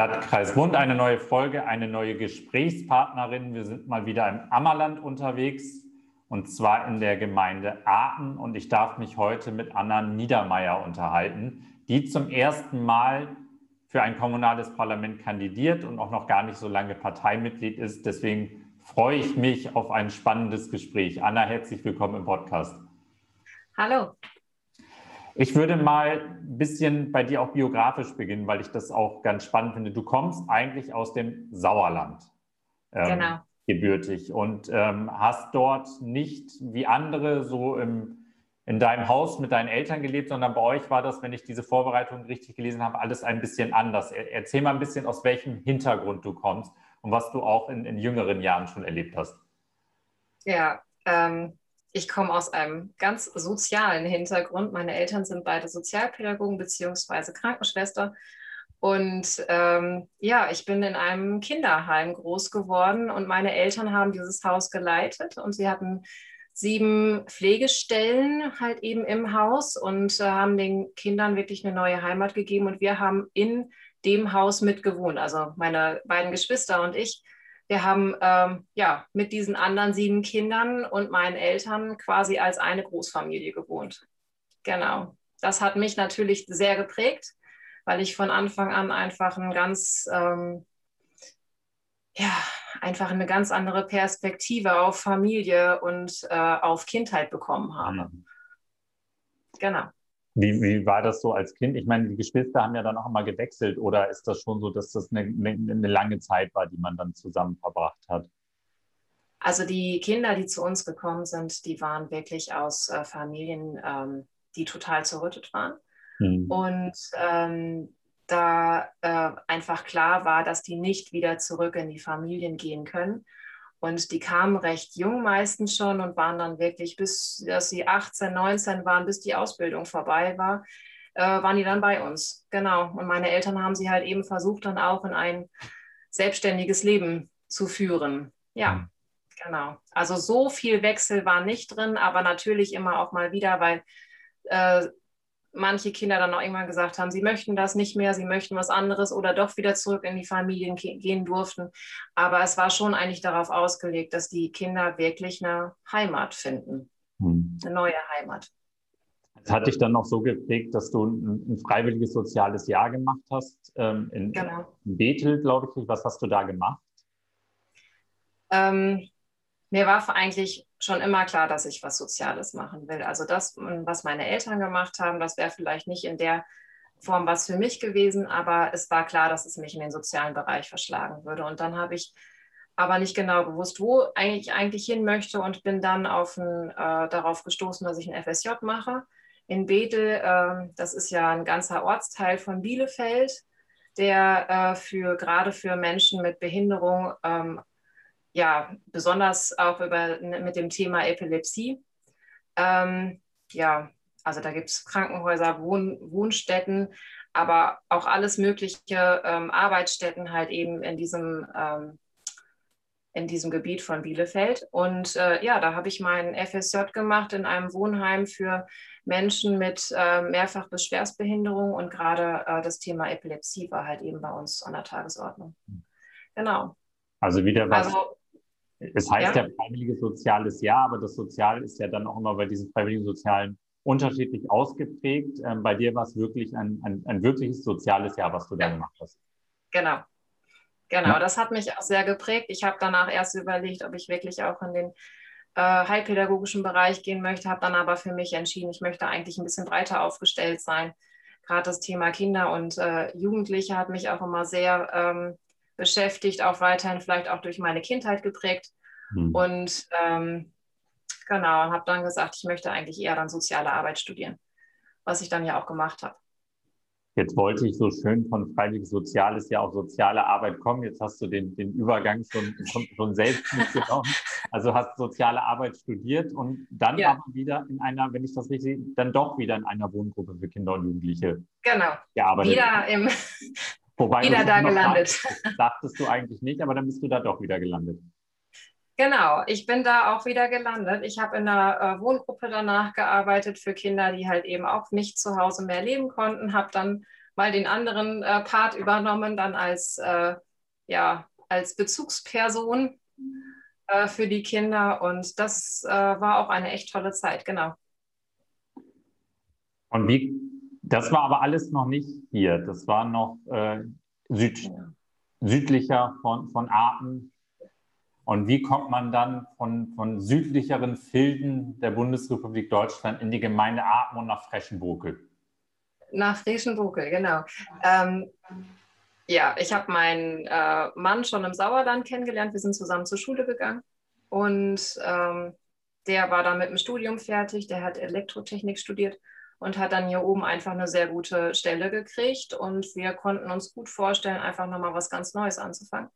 Stadtkreis Wund, eine neue Folge, eine neue Gesprächspartnerin. Wir sind mal wieder im Ammerland unterwegs und zwar in der Gemeinde Aachen und ich darf mich heute mit Anna Niedermeyer unterhalten, die zum ersten Mal für ein kommunales Parlament kandidiert und auch noch gar nicht so lange Parteimitglied ist. Deswegen freue ich mich auf ein spannendes Gespräch. Anna, herzlich willkommen im Podcast. Hallo. Ich würde mal ein bisschen bei dir auch biografisch beginnen, weil ich das auch ganz spannend finde. Du kommst eigentlich aus dem Sauerland. Ähm, genau. Gebürtig und ähm, hast dort nicht wie andere so im, in deinem Haus mit deinen Eltern gelebt, sondern bei euch war das, wenn ich diese Vorbereitung richtig gelesen habe, alles ein bisschen anders. Erzähl mal ein bisschen, aus welchem Hintergrund du kommst und was du auch in, in jüngeren Jahren schon erlebt hast. Ja, ähm, ich komme aus einem ganz sozialen Hintergrund. Meine Eltern sind beide Sozialpädagogen bzw. Krankenschwester. Und ähm, ja, ich bin in einem Kinderheim groß geworden und meine Eltern haben dieses Haus geleitet und sie hatten sieben Pflegestellen halt eben im Haus und äh, haben den Kindern wirklich eine neue Heimat gegeben und wir haben in dem Haus mitgewohnt. Also meine beiden Geschwister und ich wir haben ähm, ja mit diesen anderen sieben Kindern und meinen Eltern quasi als eine Großfamilie gewohnt. Genau. Das hat mich natürlich sehr geprägt, weil ich von Anfang an einfach ein ganz, ähm, ja, einfach eine ganz andere Perspektive auf Familie und äh, auf Kindheit bekommen habe. Mhm. Genau. Wie, wie war das so als Kind? Ich meine, die Geschwister haben ja dann auch immer gewechselt oder ist das schon so, dass das eine, eine, lange Zeit war, die man dann zusammen verbracht hat? Also die Kinder, die zu uns gekommen sind, die waren wirklich aus äh, Familien, ähm, die total zerrüttet waren. Hm. Und ähm, da äh, einfach klar war, dass die nicht wieder zurück in die Familien gehen können. Und die kamen recht jung meistens schon und waren dann wirklich, bis dass sie 18, 19 waren, bis die Ausbildung vorbei war, äh, waren die dann bei uns. Genau. Und meine Eltern haben sie halt eben versucht, dann auch in ein selbstständiges Leben zu führen. Ja, mhm. genau. Also so viel Wechsel war nicht drin, aber natürlich immer auch mal wieder, weil äh, manche Kinder dann auch irgendwann gesagt haben, sie möchten das nicht mehr, sie möchten was anderes oder doch wieder zurück in die Familien gehen durften. Aber es war schon eigentlich darauf ausgelegt, dass die Kinder wirklich eine Heimat finden, hm. eine neue Heimat. Das hat dich dann noch so geprägt, dass du ein, ein freiwilliges soziales Jahr gemacht hast ähm, in, genau. in Bethel, glaube ich. Was hast du da gemacht? Ähm, mir war eigentlich schon immer klar, dass ich was Soziales machen will. Also das, was meine Eltern gemacht haben, das wäre vielleicht nicht in der Form was für mich gewesen, aber es war klar, dass es mich in den sozialen Bereich verschlagen würde. Und dann habe ich aber nicht genau gewusst, wo ich eigentlich hin möchte und bin dann ein, äh, darauf gestoßen, dass ich ein FSJ mache in Bethel. Äh, das ist ja ein ganzer Ortsteil von Bielefeld, der äh, für gerade für Menschen mit Behinderung ähm, ja, besonders auch über, ne, mit dem Thema Epilepsie. Ähm, ja, also da gibt es Krankenhäuser, Wohn Wohnstätten, aber auch alles mögliche ähm, Arbeitsstätten halt eben in diesem, ähm, in diesem Gebiet von Bielefeld. Und äh, ja, da habe ich meinen FSJ gemacht in einem Wohnheim für Menschen mit äh, mehrfach Beschwersbehinderung und gerade äh, das Thema Epilepsie war halt eben bei uns an der Tagesordnung. Genau. Also wieder was, also, es heißt ja. ja freiwilliges soziales Jahr, aber das Sozial ist ja dann auch immer bei diesen freiwilligen sozialen unterschiedlich ausgeprägt. Ähm, bei dir war es wirklich ein, ein, ein, wirkliches soziales Jahr, was du ja. da gemacht hast. Genau. Genau, ja. das hat mich auch sehr geprägt. Ich habe danach erst überlegt, ob ich wirklich auch in den äh, heilpädagogischen Bereich gehen möchte, habe dann aber für mich entschieden, ich möchte eigentlich ein bisschen breiter aufgestellt sein. Gerade das Thema Kinder und äh, Jugendliche hat mich auch immer sehr ähm, beschäftigt, auch weiterhin vielleicht auch durch meine Kindheit geprägt. Mhm. Und ähm, genau, habe dann gesagt, ich möchte eigentlich eher dann soziale Arbeit studieren, was ich dann ja auch gemacht habe. Jetzt wollte ich so schön von freiwillig Soziales ja auf soziale Arbeit kommen. Jetzt hast du den, den Übergang schon, schon selbst mitgenommen. Also hast soziale Arbeit studiert und dann ja. aber wieder in einer, wenn ich das richtig sehe, dann doch wieder in einer Wohngruppe für Kinder und Jugendliche genau. gearbeitet. Wieder im, Wobei wieder da gelandet. Sagst, dachtest du eigentlich nicht, aber dann bist du da doch wieder gelandet. Genau, ich bin da auch wieder gelandet. Ich habe in einer äh, Wohngruppe danach gearbeitet für Kinder, die halt eben auch nicht zu Hause mehr leben konnten. Habe dann mal den anderen äh, Part übernommen, dann als, äh, ja, als Bezugsperson äh, für die Kinder. Und das äh, war auch eine echt tolle Zeit, genau. Und wie, das war aber alles noch nicht hier. Das war noch äh, süd, südlicher von, von Aachen. Und wie kommt man dann von, von südlicheren Filden der Bundesrepublik Deutschland in die Gemeinde Aachen und nach Freschenbukel? Nach Freschenbukel, genau. Ähm, ja, ich habe meinen äh, Mann schon im Sauerland kennengelernt. Wir sind zusammen zur Schule gegangen. Und ähm, der war dann mit dem Studium fertig. Der hat Elektrotechnik studiert und hat dann hier oben einfach eine sehr gute Stelle gekriegt. Und wir konnten uns gut vorstellen, einfach nochmal was ganz Neues anzufangen.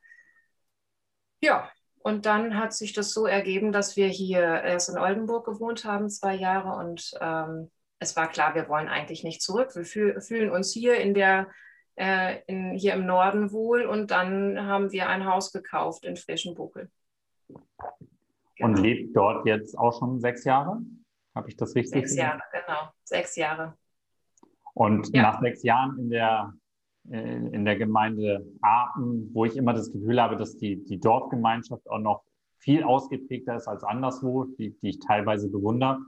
Ja, und dann hat sich das so ergeben, dass wir hier erst in Oldenburg gewohnt haben, zwei Jahre. Und ähm, es war klar, wir wollen eigentlich nicht zurück. Wir fühl, fühlen uns hier in der äh, in, hier im Norden wohl. Und dann haben wir ein Haus gekauft in Frischenbuckel. Genau. Und lebt dort jetzt auch schon sechs Jahre? Habe ich das richtig? Sechs Jahre, genau. Sechs Jahre. Und ja. nach sechs Jahren in der, äh, in der Gemeinde Aachen, wo ich immer das Gefühl habe, dass die, die Dorfgemeinschaft auch noch viel ausgeprägter ist als anderswo, die, die ich teilweise bewundere,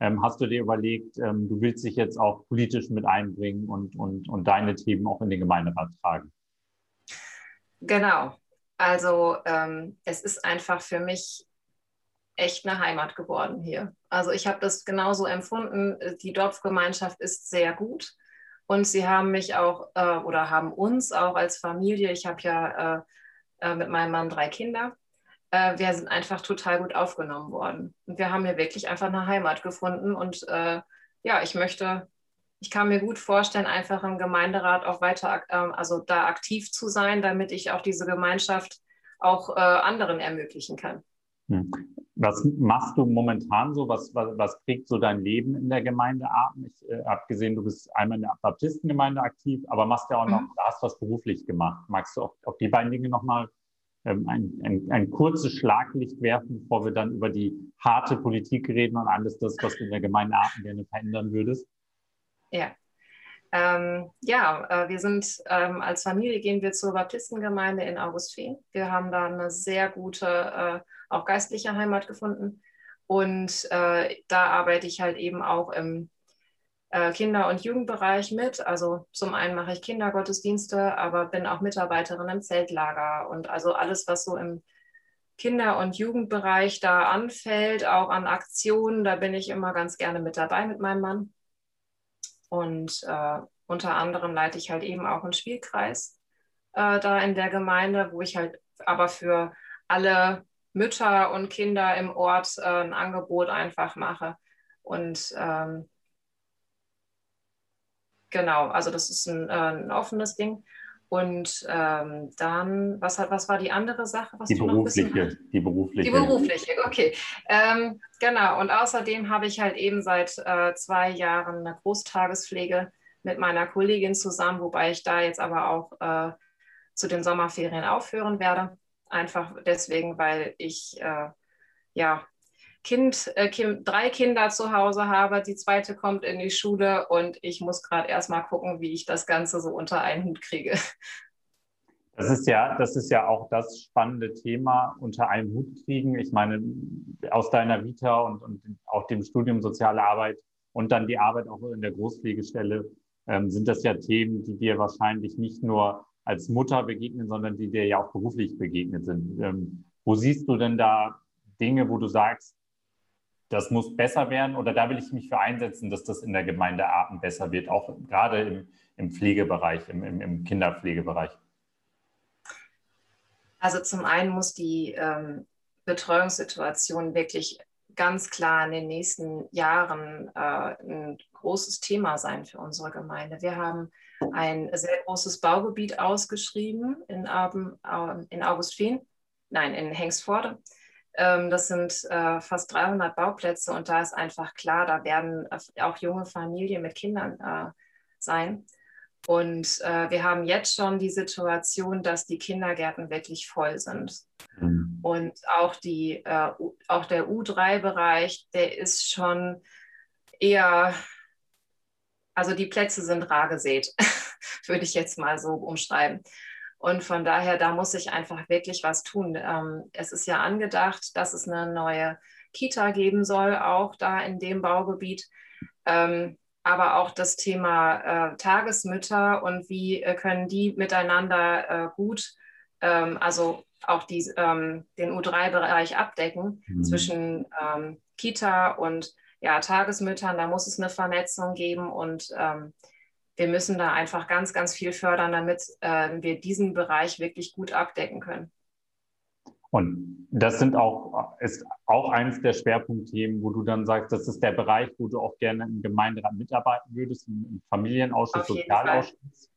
ähm, hast du dir überlegt, ähm, du willst dich jetzt auch politisch mit einbringen und, und, und deine Themen auch in den Gemeinderat tragen? Genau. Also ähm, es ist einfach für mich echt eine Heimat geworden hier. Also ich habe das genauso empfunden. Die Dorfgemeinschaft ist sehr gut und sie haben mich auch äh, oder haben uns auch als Familie, ich habe ja äh, äh, mit meinem Mann drei Kinder, äh, wir sind einfach total gut aufgenommen worden. Und wir haben hier wirklich einfach eine Heimat gefunden und äh, ja, ich möchte, ich kann mir gut vorstellen, einfach im Gemeinderat auch weiter, ähm, also da aktiv zu sein, damit ich auch diese Gemeinschaft auch äh, anderen ermöglichen kann. Hm. Was machst du momentan so? Was, was, was prägt so dein Leben in der Gemeinde Aachen? Ich äh, habe gesehen, du bist einmal in der Baptistengemeinde aktiv, aber machst ja auch noch, mhm. hast was beruflich gemacht. Magst du auf, auf die beiden Dinge nochmal ähm, ein, ein, ein kurzes Schlaglicht werfen, bevor wir dann über die harte Politik reden und alles das, was du in der Gemeinde Aachen gerne verändern würdest? Ja, ähm, ja, äh, wir sind ähm, als Familie gehen wir zur Baptistengemeinde in Augustfehn. Wir haben da eine sehr gute, äh, auch geistliche Heimat gefunden. Und äh, da arbeite ich halt eben auch im äh, Kinder- und Jugendbereich mit. Also zum einen mache ich Kindergottesdienste, aber bin auch Mitarbeiterin im Zeltlager und also alles, was so im Kinder- und Jugendbereich da anfällt, auch an Aktionen, da bin ich immer ganz gerne mit dabei mit meinem Mann. Und äh, unter anderem leite ich halt eben auch einen Spielkreis äh, da in der Gemeinde, wo ich halt aber für alle Mütter und Kinder im Ort äh, ein Angebot einfach mache. Und ähm, genau, also das ist ein, äh, ein offenes Ding. Und ähm, dann, was, hat, was war die andere Sache? die, berufliche, die berufliche. Die berufliche, okay. Ähm, genau, und außerdem habe ich halt eben seit äh, zwei Jahren eine Großtagespflege mit meiner Kollegin zusammen, wobei ich da jetzt aber auch äh, zu den Sommerferien aufhören werde. Einfach deswegen, weil ich äh, ja Kind, äh, drei Kinder zu Hause habe, die zweite kommt in die Schule und ich muss gerade erstmal gucken, wie ich das Ganze so unter einen Hut kriege. Das ist ja, das ist ja auch das spannende Thema, unter einem Hut kriegen. Ich meine, aus deiner Vita und, und auch dem Studium Soziale Arbeit und dann die Arbeit auch in der Großpflegestelle ähm, sind das ja Themen, die dir wahrscheinlich nicht nur als Mutter begegnen, sondern die dir ja auch beruflich begegnet sind. Ähm, wo siehst du denn da Dinge, wo du sagst, das muss besser werden oder da will ich mich für einsetzen, dass das in der Gemeinde Aachen besser wird, auch gerade im, im Pflegebereich, im, im, im, Kinderpflegebereich? Also zum einen muss die ähm, Betreuungssituation wirklich ganz klar in den nächsten Jahren äh, ein großes Thema sein für unsere Gemeinde. Wir haben ein sehr großes Baugebiet ausgeschrieben in, Aben, äh, in Augustfehn, nein, in Hengstforde. Ähm, das sind äh, fast 300 Bauplätze und da ist einfach klar, da werden äh, auch junge Familien mit Kindern äh, sein. Und äh, wir haben jetzt schon die Situation, dass die Kindergärten wirklich voll sind. Mhm. Und auch, die, äh, auch der U3-Bereich, der ist schon eher also die Plätze sind rar gesät, würde ich jetzt mal so umschreiben. Und von daher, da muss ich einfach wirklich was tun. Ähm, es ist ja angedacht, dass es eine neue Kita geben soll, auch da in dem Baugebiet. Ähm, aber auch das Thema äh, Tagesmütter und wie äh, können die miteinander äh, gut, ähm, also auch die, ähm, den U3-Bereich abdecken mhm. zwischen ähm, Kita und ja, Tagesmüttern. Da muss es eine Vernetzung geben und ähm, wir müssen da einfach ganz, ganz viel fördern, damit äh, wir diesen Bereich wirklich gut abdecken können. Und das sind auch, ist auch eines der Schwerpunktthemen, wo du dann sagst, das ist der Bereich, wo du auch gerne im Gemeinderat mitarbeiten würdest, im Familienausschuss, Sozialausschuss.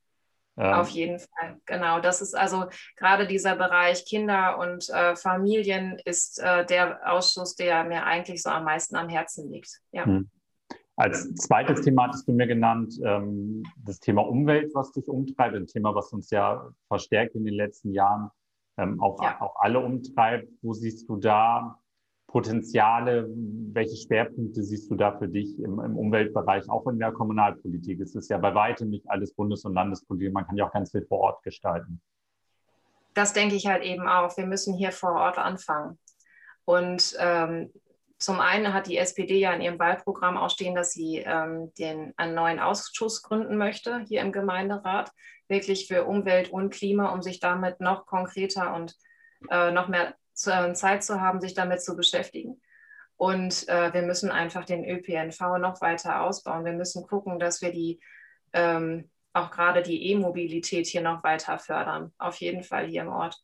Ähm. Auf jeden Fall, genau. Das ist also gerade dieser Bereich Kinder und äh, Familien ist äh, der Ausschuss, der mir eigentlich so am meisten am Herzen liegt. Ja. Hm. Als zweites Thema hattest du mir genannt, ähm, das Thema Umwelt, was dich umtreibt, ein Thema, was uns ja verstärkt in den letzten Jahren ähm, auch, ja. auch alle umtreibt. Wo siehst du da Potenziale? Welche Schwerpunkte siehst du da für dich im, im Umweltbereich, auch in der Kommunalpolitik? Es ist ja bei weitem nicht alles Bundes- und Landespolitik. Man kann ja auch ganz viel vor Ort gestalten. Das denke ich halt eben auch. Wir müssen hier vor Ort anfangen. Und ähm, zum einen hat die SPD ja in ihrem Wahlprogramm auch stehen, dass sie ähm, den, einen neuen Ausschuss gründen möchte hier im Gemeinderat, wirklich für Umwelt und Klima, um sich damit noch konkreter und äh, noch mehr zu, äh, Zeit zu haben, sich damit zu beschäftigen. Und äh, wir müssen einfach den ÖPNV noch weiter ausbauen. Wir müssen gucken, dass wir die ähm, auch gerade die E-Mobilität hier noch weiter fördern. Auf jeden Fall hier im Ort.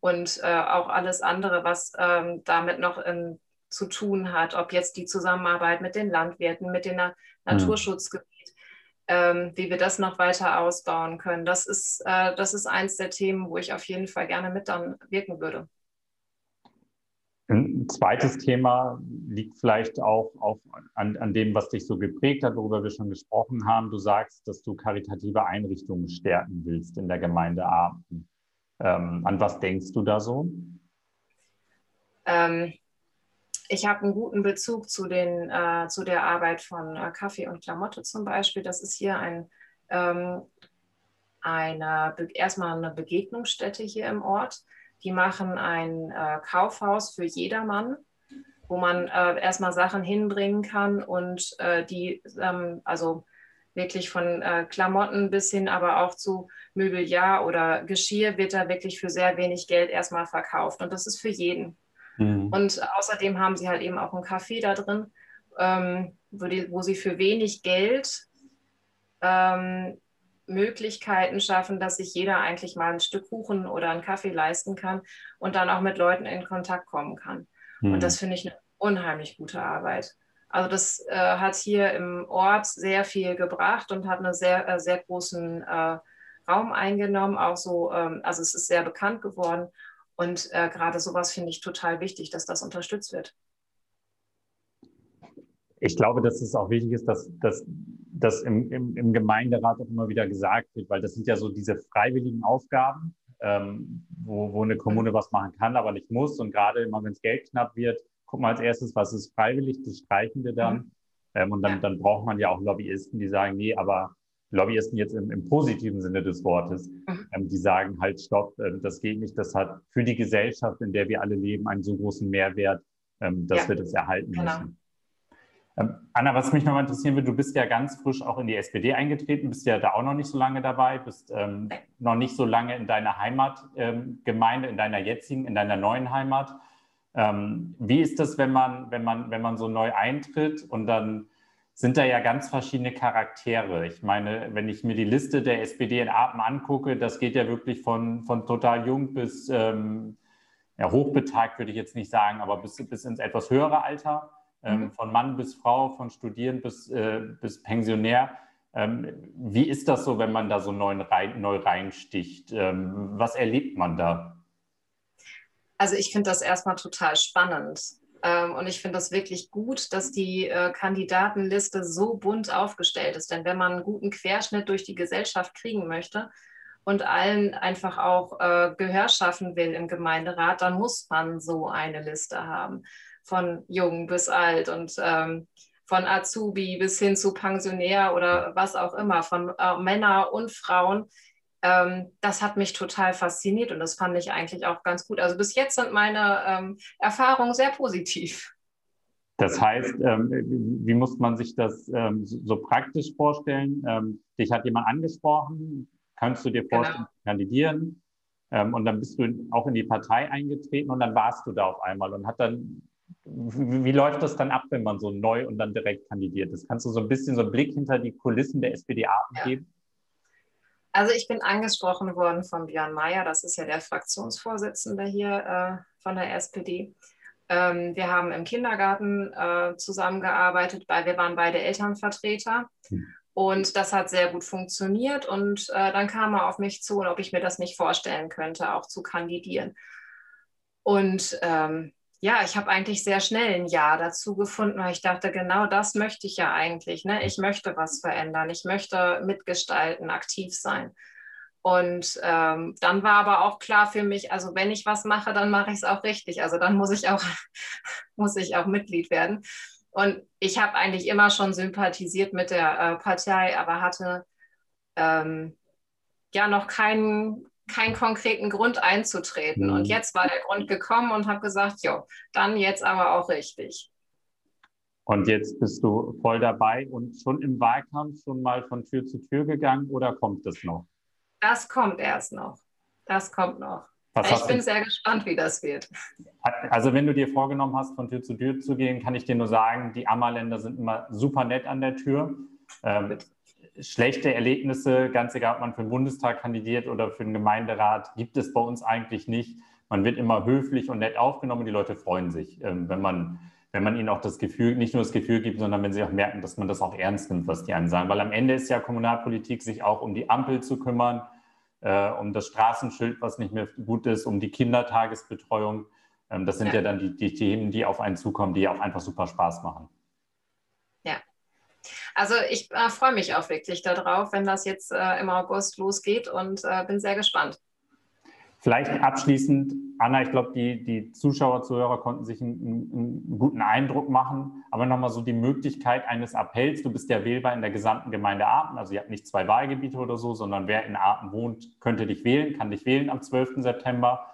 Und äh, auch alles andere, was ähm, damit noch in zu tun hat, ob jetzt die Zusammenarbeit mit den Landwirten, mit dem Na Naturschutzgebiet, ähm, wie wir das noch weiter ausbauen können. Das ist, äh, das ist eins der Themen, wo ich auf jeden Fall gerne mit dann wirken würde. Ein zweites Thema liegt vielleicht auch, auch an, an dem, was dich so geprägt hat, worüber wir schon gesprochen haben. Du sagst, dass du karitative Einrichtungen stärken willst in der Gemeinde Aachen. Ähm, an was denkst du da so? Ähm, ich habe einen guten Bezug zu, den, äh, zu der Arbeit von äh, Kaffee und Klamotte zum Beispiel. Das ist hier ein, ähm, eine, erstmal eine Begegnungsstätte hier im Ort. Die machen ein äh, Kaufhaus für jedermann, wo man äh, erstmal Sachen hinbringen kann und äh, die, ähm, also wirklich von äh, Klamotten bis hin, aber auch zu Möbeljahr oder Geschirr wird da wirklich für sehr wenig Geld erstmal verkauft. Und das ist für jeden. Mhm. Und außerdem haben sie halt eben auch ein Café da drin, ähm, wo, die, wo, sie für wenig Geld ähm, Möglichkeiten schaffen, dass sich jeder eigentlich mal ein Stück Kuchen oder einen Kaffee leisten kann und dann auch mit Leuten in Kontakt kommen kann. Mhm. Und das finde ich eine unheimlich gute Arbeit. Also das äh, hat hier im Ort sehr viel gebracht und hat einen sehr, äh, sehr großen äh, Raum eingenommen. Auch so, ähm, also es ist sehr bekannt geworden. Und äh, gerade sowas finde ich total wichtig, dass das unterstützt wird. Ich glaube, dass es auch wichtig ist, dass, dass, dass im, im, im Gemeinderat auch immer wieder gesagt wird, weil das sind ja so diese freiwilligen Aufgaben, ähm, wo, wo eine Kommune was machen kann, aber nicht muss. Und gerade immer, wenn es Geld knapp wird, gucken wir als erstes, was ist freiwillig, das streichen wir dann. Mhm. Ähm, und dann, ja. dann braucht man ja auch Lobbyisten, die sagen, nee, aber Lobbyisten jetzt im, im positiven Sinne des Wortes, ähm, die sagen halt, stopp, äh, das geht nicht, das hat für die Gesellschaft, in der wir alle leben, einen so großen Mehrwert, ähm, dass ja. wir das erhalten genau. müssen. Ähm, Anna, was mich noch interessieren würde, du bist ja ganz frisch auch in die SPD eingetreten, bist ja da auch noch nicht so lange dabei, bist ähm, noch nicht so lange in deiner Heimatgemeinde, in deiner jetzigen, in deiner neuen Heimat. Ähm, wie ist das, wenn man, wenn man, wenn man so neu eintritt und dann sind da ja ganz verschiedene Charaktere. Ich meine, wenn ich mir die Liste der SPD in Aachen angucke, das geht ja wirklich von, von total jung bis ähm, ja, hochbetagt, würde ich jetzt nicht sagen, aber bis, bis ins etwas höhere Alter, ähm, mhm. von Mann bis Frau, von Studierend bis, äh, bis Pensionär. Ähm, wie ist das so, wenn man da so neu, rein, neu reinsticht? Ähm, was erlebt man da? Also ich finde das erstmal total spannend. Ähm, und ich finde das wirklich gut, dass die äh, Kandidatenliste so bunt aufgestellt ist. Denn wenn man einen guten Querschnitt durch die Gesellschaft kriegen möchte und allen einfach auch äh, Gehör schaffen will im Gemeinderat, dann muss man so eine Liste haben, von jung bis alt. Und ähm, von Azubi bis hin zu Pensionär oder was auch immer, von äh, Männer und Frauen. Ähm, das hat mich total fasziniert und das fand ich eigentlich auch ganz gut. Also bis jetzt sind meine ähm, Erfahrungen sehr positiv. Das heißt, ähm, wie muss man sich das ähm, so praktisch vorstellen? Ähm, dich hat jemand angesprochen, kannst du dir genau. vorstellen, genau. zu kandidieren? Und dann bist du auch in die Partei eingetreten und dann warst du da auf einmal und hat dann, wie, wie läuft das dann ab, wenn man so neu und dann direkt kandidiert ist? Kannst du so ein bisschen so einen Blick hinter die Kulissen der SPD-Arten ja. geben? Also ich bin angesprochen worden von Björn Mayer, das ist ja der Fraktionsvorsitzende hier äh, von der SPD. Ähm, wir haben im Kindergarten äh, zusammengearbeitet, weil wir waren beide Elternvertreter. Hm. Und das hat sehr gut funktioniert. Und äh, dann kam er auf mich zu, ob ich mir das nicht vorstellen könnte, auch zu kandidieren. Und ähm, ja, ich habe eigentlich sehr schnell ein Ja dazu gefunden, weil ich dachte, genau das möchte ich ja eigentlich. Ne? Ich möchte was verändern, ich möchte mitgestalten, aktiv sein. Und ähm, dann war aber auch klar für mich, also wenn ich was mache, dann mache ich es auch richtig. Also dann muss ich auch, muss ich auch Mitglied werden. Und ich habe eigentlich immer schon sympathisiert mit der äh, Partei, aber hatte ähm, ja noch keinen, keinen konkreten Grund einzutreten. Mhm. Und jetzt war der Grund gekommen und habe gesagt, jo, dann jetzt aber auch richtig. Und jetzt bist du voll dabei und schon im Wahlkampf schon mal von Tür zu Tür gegangen oder kommt es noch? Das kommt erst noch. Das kommt noch. Was ich bin du? sehr gespannt, wie das wird. Also wenn du dir vorgenommen hast, von Tür zu Tür zu gehen, kann ich dir nur sagen, die Ammerländer sind immer super nett an der Tür. Ähm, schlechte Erlebnisse, ganz egal, ob man für den Bundestag kandidiert oder für den Gemeinderat, gibt es bei uns eigentlich nicht. Man wird immer höflich und nett aufgenommen und die Leute freuen sich, ähm, wenn man wenn man ihnen auch das Gefühl, nicht nur das Gefühl gibt, sondern wenn sie auch merken, dass man das auch ernst nimmt, was die einem sagen. Weil am Ende ist ja Kommunalpolitik, sich auch um die Ampel zu kümmern, äh, um das Straßenschild, was nicht mehr gut ist, um die Kindertagesbetreuung. Ähm, das sind ja. ja, dann die, die Themen, die auf einen zukommen, die auch einfach super Spaß machen. Also ich äh, freue mich auch wirklich darauf, wenn das jetzt äh, im August losgeht und äh, bin sehr gespannt. Vielleicht abschließend, Anna, ich glaube, die, die Zuschauer, Zuhörer konnten sich einen, einen guten Eindruck machen, aber nochmal so die Möglichkeit eines Appells. Du bist ja wählbar in der gesamten Gemeinde Aachen, also ihr habt nicht zwei Wahlgebiete oder so, sondern wer in Aachen wohnt, könnte dich wählen, kann dich wählen am 12. September.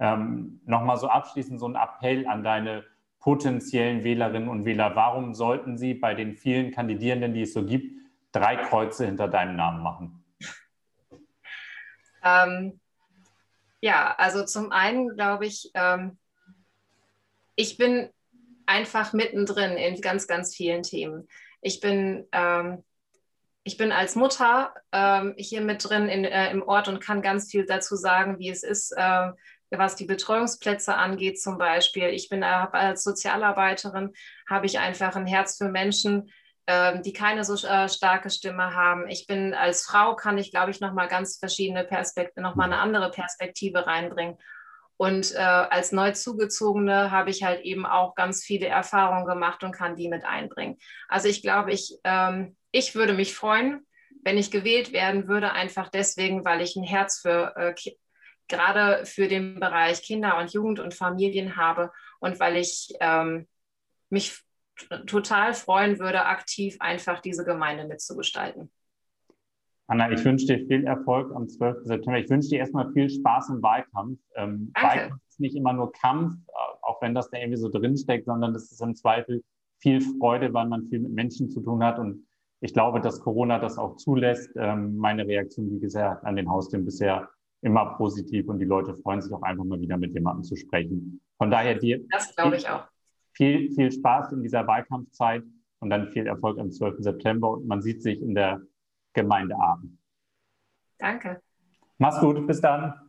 Ähm, nochmal so abschließend so ein Appell an deine potenziellen Wählerinnen und Wähler. Warum sollten sie bei den vielen Kandidierenden, die es so gibt, drei Kreuze hinter deinem Namen machen? Ähm ja, also zum einen glaube ich, ähm, ich bin einfach mittendrin in ganz, ganz vielen Themen. Ich bin, ähm, ich bin als Mutter ähm, hier mit drin in, äh, im Ort und kann ganz viel dazu sagen, wie es ist, äh, was die Betreuungsplätze angeht zum Beispiel. Ich bin als Sozialarbeiterin, habe ich einfach ein Herz für Menschen, ähm, die keine so äh, starke Stimme haben. Ich bin als Frau, kann ich, glaube ich, nochmal ganz verschiedene Perspektiven, nochmal eine andere Perspektive reinbringen. Und äh, als Neuzugezogene habe ich halt eben auch ganz viele Erfahrungen gemacht und kann die mit einbringen. Also ich glaube, ich, ähm, ich würde mich freuen, wenn ich gewählt werden würde, einfach deswegen, weil ich ein Herz für äh, gerade für den Bereich Kinder und Jugend und Familien habe und weil ich ähm, mich total freuen würde, aktiv einfach diese Gemeinde mitzugestalten. Anna, ich wünsche dir viel Erfolg am 12. September. Ich wünsche dir erstmal viel Spaß im Wahlkampf. Ähm, Wahlkampf ist nicht immer nur Kampf, äh, auch wenn das da irgendwie so drinsteckt, sondern das ist im Zweifel viel Freude, weil man viel mit Menschen zu tun hat. Und ich glaube, dass Corona das auch zulässt. Ähm, meine Reaktion, wie gesagt, an den Haustüren bisher immer positiv und die Leute freuen sich auch einfach mal wieder mit jemandem zu sprechen. Von daher dir. Das glaube ich auch viel, viel Spaß in dieser Wahlkampfzeit und dann viel Erfolg am 12. September und man sieht sich in der Gemeinde Aachen. Danke. Mach's gut, bis dann.